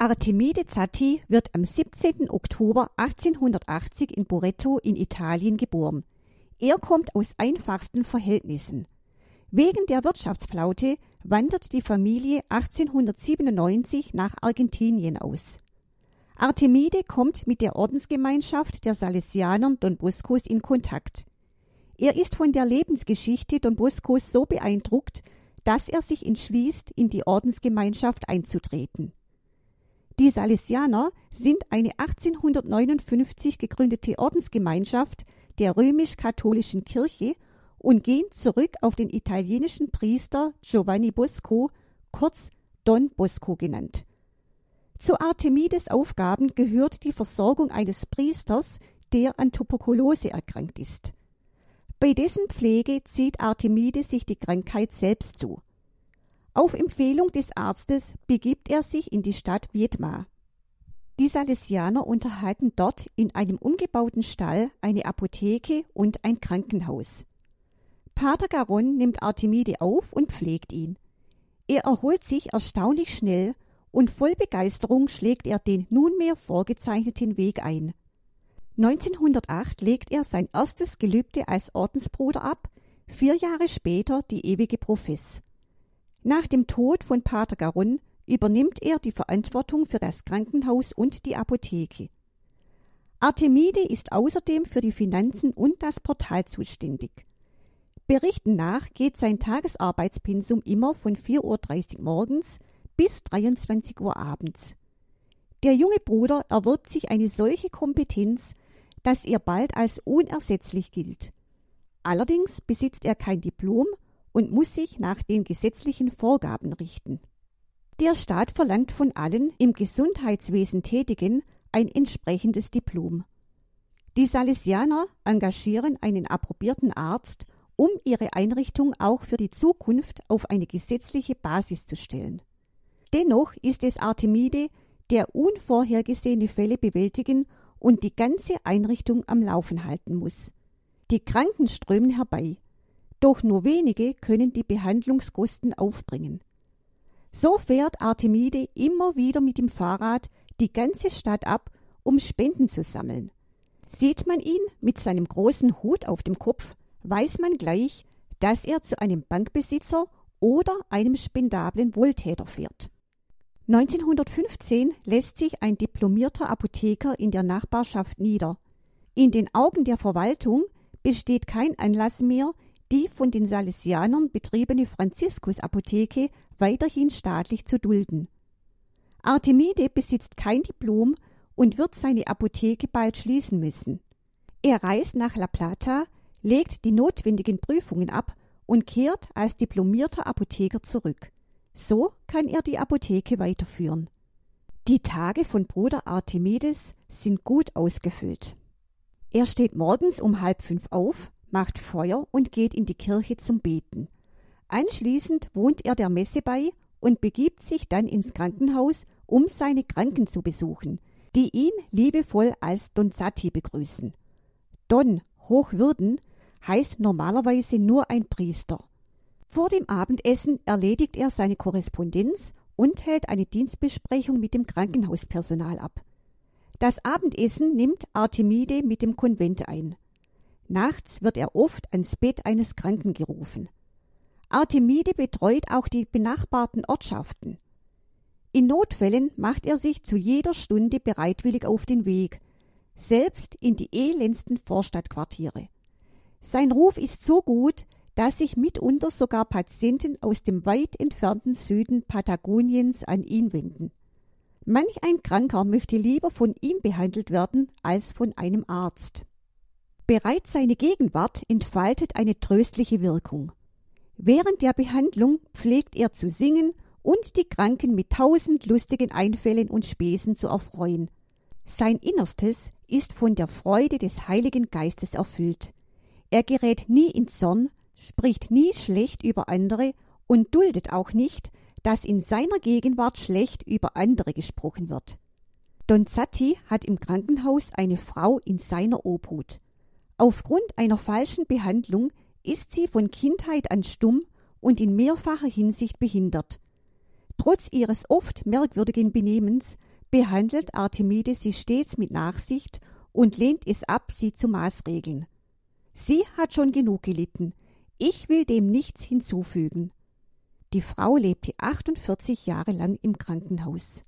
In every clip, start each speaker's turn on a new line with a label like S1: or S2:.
S1: Artemide Zatti wird am 17. Oktober 1880 in Boretto in Italien geboren. Er kommt aus einfachsten Verhältnissen. Wegen der Wirtschaftsflaute wandert die Familie 1897 nach Argentinien aus. Artemide kommt mit der Ordensgemeinschaft der Salesianern Don Boscos in Kontakt. Er ist von der Lebensgeschichte Don Boscos so beeindruckt, dass er sich entschließt, in die Ordensgemeinschaft einzutreten. Die Salesianer sind eine 1859 gegründete Ordensgemeinschaft der römisch-katholischen Kirche und gehen zurück auf den italienischen Priester Giovanni Bosco, kurz Don Bosco genannt. Zu Artemides Aufgaben gehört die Versorgung eines Priesters, der an Tuberkulose erkrankt ist. Bei dessen Pflege zieht Artemide sich die Krankheit selbst zu. Auf Empfehlung des Arztes begibt er sich in die Stadt Viedma. Die Salesianer unterhalten dort in einem umgebauten Stall eine Apotheke und ein Krankenhaus. Pater Garon nimmt Artemide auf und pflegt ihn. Er erholt sich erstaunlich schnell und voll Begeisterung schlägt er den nunmehr vorgezeichneten Weg ein. 1908 legt er sein erstes Gelübde als Ordensbruder ab, vier Jahre später die ewige Profess. Nach dem Tod von Pater Garon übernimmt er die Verantwortung für das Krankenhaus und die Apotheke. Artemide ist außerdem für die Finanzen und das Portal zuständig. Berichten nach geht sein Tagesarbeitspensum immer von 4.30 Uhr morgens bis 23 Uhr abends. Der junge Bruder erwirbt sich eine solche Kompetenz, dass er bald als unersetzlich gilt. Allerdings besitzt er kein Diplom und muss sich nach den gesetzlichen Vorgaben richten. Der Staat verlangt von allen im Gesundheitswesen Tätigen ein entsprechendes Diplom. Die Salesianer engagieren einen approbierten Arzt, um ihre Einrichtung auch für die Zukunft auf eine gesetzliche Basis zu stellen. Dennoch ist es Artemide, der unvorhergesehene Fälle bewältigen und die ganze Einrichtung am Laufen halten muss. Die Kranken strömen herbei, doch nur wenige können die Behandlungskosten aufbringen. So fährt Artemide immer wieder mit dem Fahrrad die ganze Stadt ab, um Spenden zu sammeln. Sieht man ihn mit seinem großen Hut auf dem Kopf, weiß man gleich, dass er zu einem Bankbesitzer oder einem spendablen Wohltäter fährt. 1915 lässt sich ein diplomierter Apotheker in der Nachbarschaft nieder. In den Augen der Verwaltung besteht kein Anlass mehr, die von den Salesianern betriebene Franziskusapotheke weiterhin staatlich zu dulden. Artemide besitzt kein Diplom und wird seine Apotheke bald schließen müssen. Er reist nach La Plata, legt die notwendigen Prüfungen ab und kehrt als diplomierter Apotheker zurück. So kann er die Apotheke weiterführen. Die Tage von Bruder Artemides sind gut ausgefüllt. Er steht morgens um halb fünf auf, macht Feuer und geht in die Kirche zum Beten. Anschließend wohnt er der Messe bei und begibt sich dann ins Krankenhaus, um seine Kranken zu besuchen, die ihn liebevoll als Don Sati begrüßen. Don, Hochwürden, heißt normalerweise nur ein Priester. Vor dem Abendessen erledigt er seine Korrespondenz und hält eine Dienstbesprechung mit dem Krankenhauspersonal ab. Das Abendessen nimmt Artemide mit dem Konvent ein. Nachts wird er oft ans Bett eines Kranken gerufen. Artemide betreut auch die benachbarten Ortschaften. In Notfällen macht er sich zu jeder Stunde bereitwillig auf den Weg, selbst in die elendsten Vorstadtquartiere. Sein Ruf ist so gut, dass sich mitunter sogar Patienten aus dem weit entfernten Süden Patagoniens an ihn wenden. Manch ein Kranker möchte lieber von ihm behandelt werden als von einem Arzt. Bereits seine Gegenwart entfaltet eine tröstliche Wirkung. Während der Behandlung pflegt er zu singen und die Kranken mit tausend lustigen Einfällen und Späßen zu erfreuen. Sein Innerstes ist von der Freude des Heiligen Geistes erfüllt. Er gerät nie in Zorn, spricht nie schlecht über andere und duldet auch nicht, dass in seiner Gegenwart schlecht über andere gesprochen wird. Don Zatti hat im Krankenhaus eine Frau in seiner Obhut. Aufgrund einer falschen Behandlung ist sie von Kindheit an stumm und in mehrfacher Hinsicht behindert. Trotz ihres oft merkwürdigen Benehmens behandelt Artemide sie stets mit Nachsicht und lehnt es ab, sie zu maßregeln. Sie hat schon genug gelitten. Ich will dem nichts hinzufügen. Die Frau lebte 48 Jahre lang im Krankenhaus.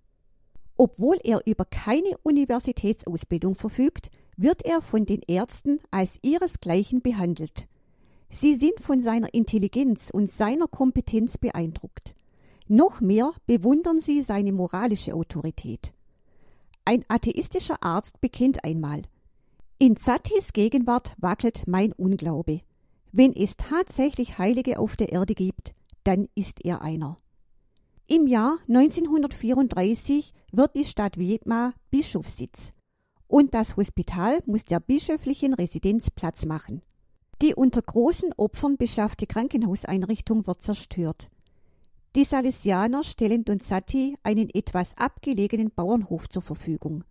S1: Obwohl er über keine Universitätsausbildung verfügt, wird er von den Ärzten als ihresgleichen behandelt. Sie sind von seiner Intelligenz und seiner Kompetenz beeindruckt. Noch mehr bewundern sie seine moralische Autorität. Ein atheistischer Arzt bekennt einmal In Zatis Gegenwart wackelt mein Unglaube. Wenn es tatsächlich Heilige auf der Erde gibt, dann ist er einer. Im Jahr 1934 wird die Stadt Wiedma Bischofssitz und das Hospital muss der bischöflichen Residenz Platz machen. Die unter großen Opfern beschaffte Krankenhauseinrichtung wird zerstört. Die Salesianer stellen Donzati einen etwas abgelegenen Bauernhof zur Verfügung.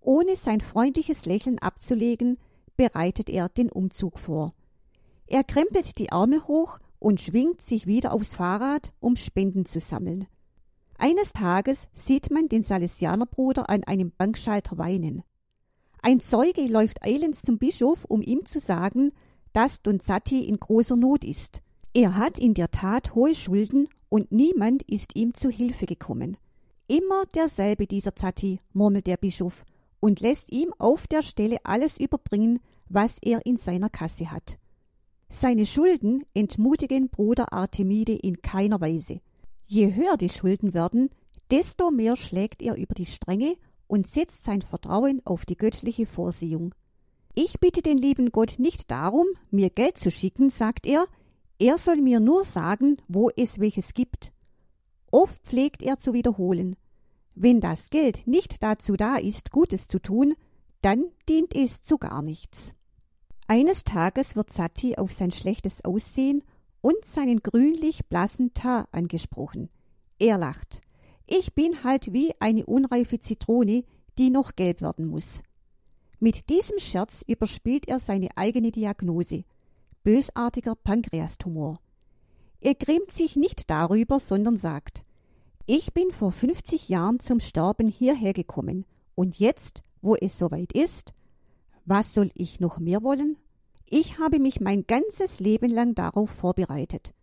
S1: Ohne sein freundliches Lächeln abzulegen, bereitet er den Umzug vor. Er krempelt die Arme hoch und schwingt sich wieder aufs Fahrrad, um Spenden zu sammeln. Eines Tages sieht man den Salesianerbruder an einem Bankschalter weinen. Ein Zeuge läuft eilends zum Bischof, um ihm zu sagen, dass Donzati in großer Not ist. Er hat in der Tat hohe Schulden und niemand ist ihm zu Hilfe gekommen. Immer derselbe dieser Zatti, murmelt der Bischof und lässt ihm auf der Stelle alles überbringen, was er in seiner Kasse hat. Seine Schulden entmutigen Bruder Artemide in keiner Weise. Je höher die Schulden werden, desto mehr schlägt er über die Stränge und setzt sein Vertrauen auf die göttliche Vorsehung. Ich bitte den lieben Gott nicht darum, mir Geld zu schicken, sagt er, er soll mir nur sagen, wo es welches gibt. Oft pflegt er zu wiederholen, wenn das Geld nicht dazu da ist, Gutes zu tun, dann dient es zu gar nichts. Eines Tages wird Sati auf sein schlechtes Aussehen und seinen grünlich blassen Teint angesprochen. Er lacht. Ich bin halt wie eine unreife Zitrone, die noch gelb werden muss. Mit diesem Scherz überspielt er seine eigene Diagnose. Bösartiger Pankreastumor. Er grämt sich nicht darüber, sondern sagt, ich bin vor 50 Jahren zum Sterben hierher gekommen. Und jetzt, wo es soweit ist, was soll ich noch mehr wollen? Ich habe mich mein ganzes Leben lang darauf vorbereitet.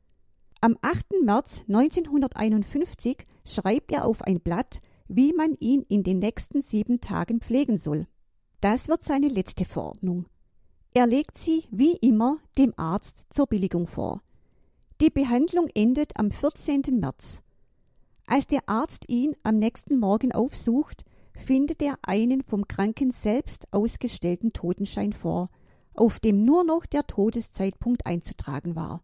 S1: Am 8. März 1951 schreibt er auf ein Blatt, wie man ihn in den nächsten sieben Tagen pflegen soll. Das wird seine letzte Verordnung. Er legt sie, wie immer, dem Arzt zur Billigung vor. Die Behandlung endet am 14. März. Als der Arzt ihn am nächsten Morgen aufsucht, findet er einen vom Kranken selbst ausgestellten Totenschein vor, auf dem nur noch der Todeszeitpunkt einzutragen war.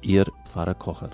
S2: Ihr Pfarrer Kocher.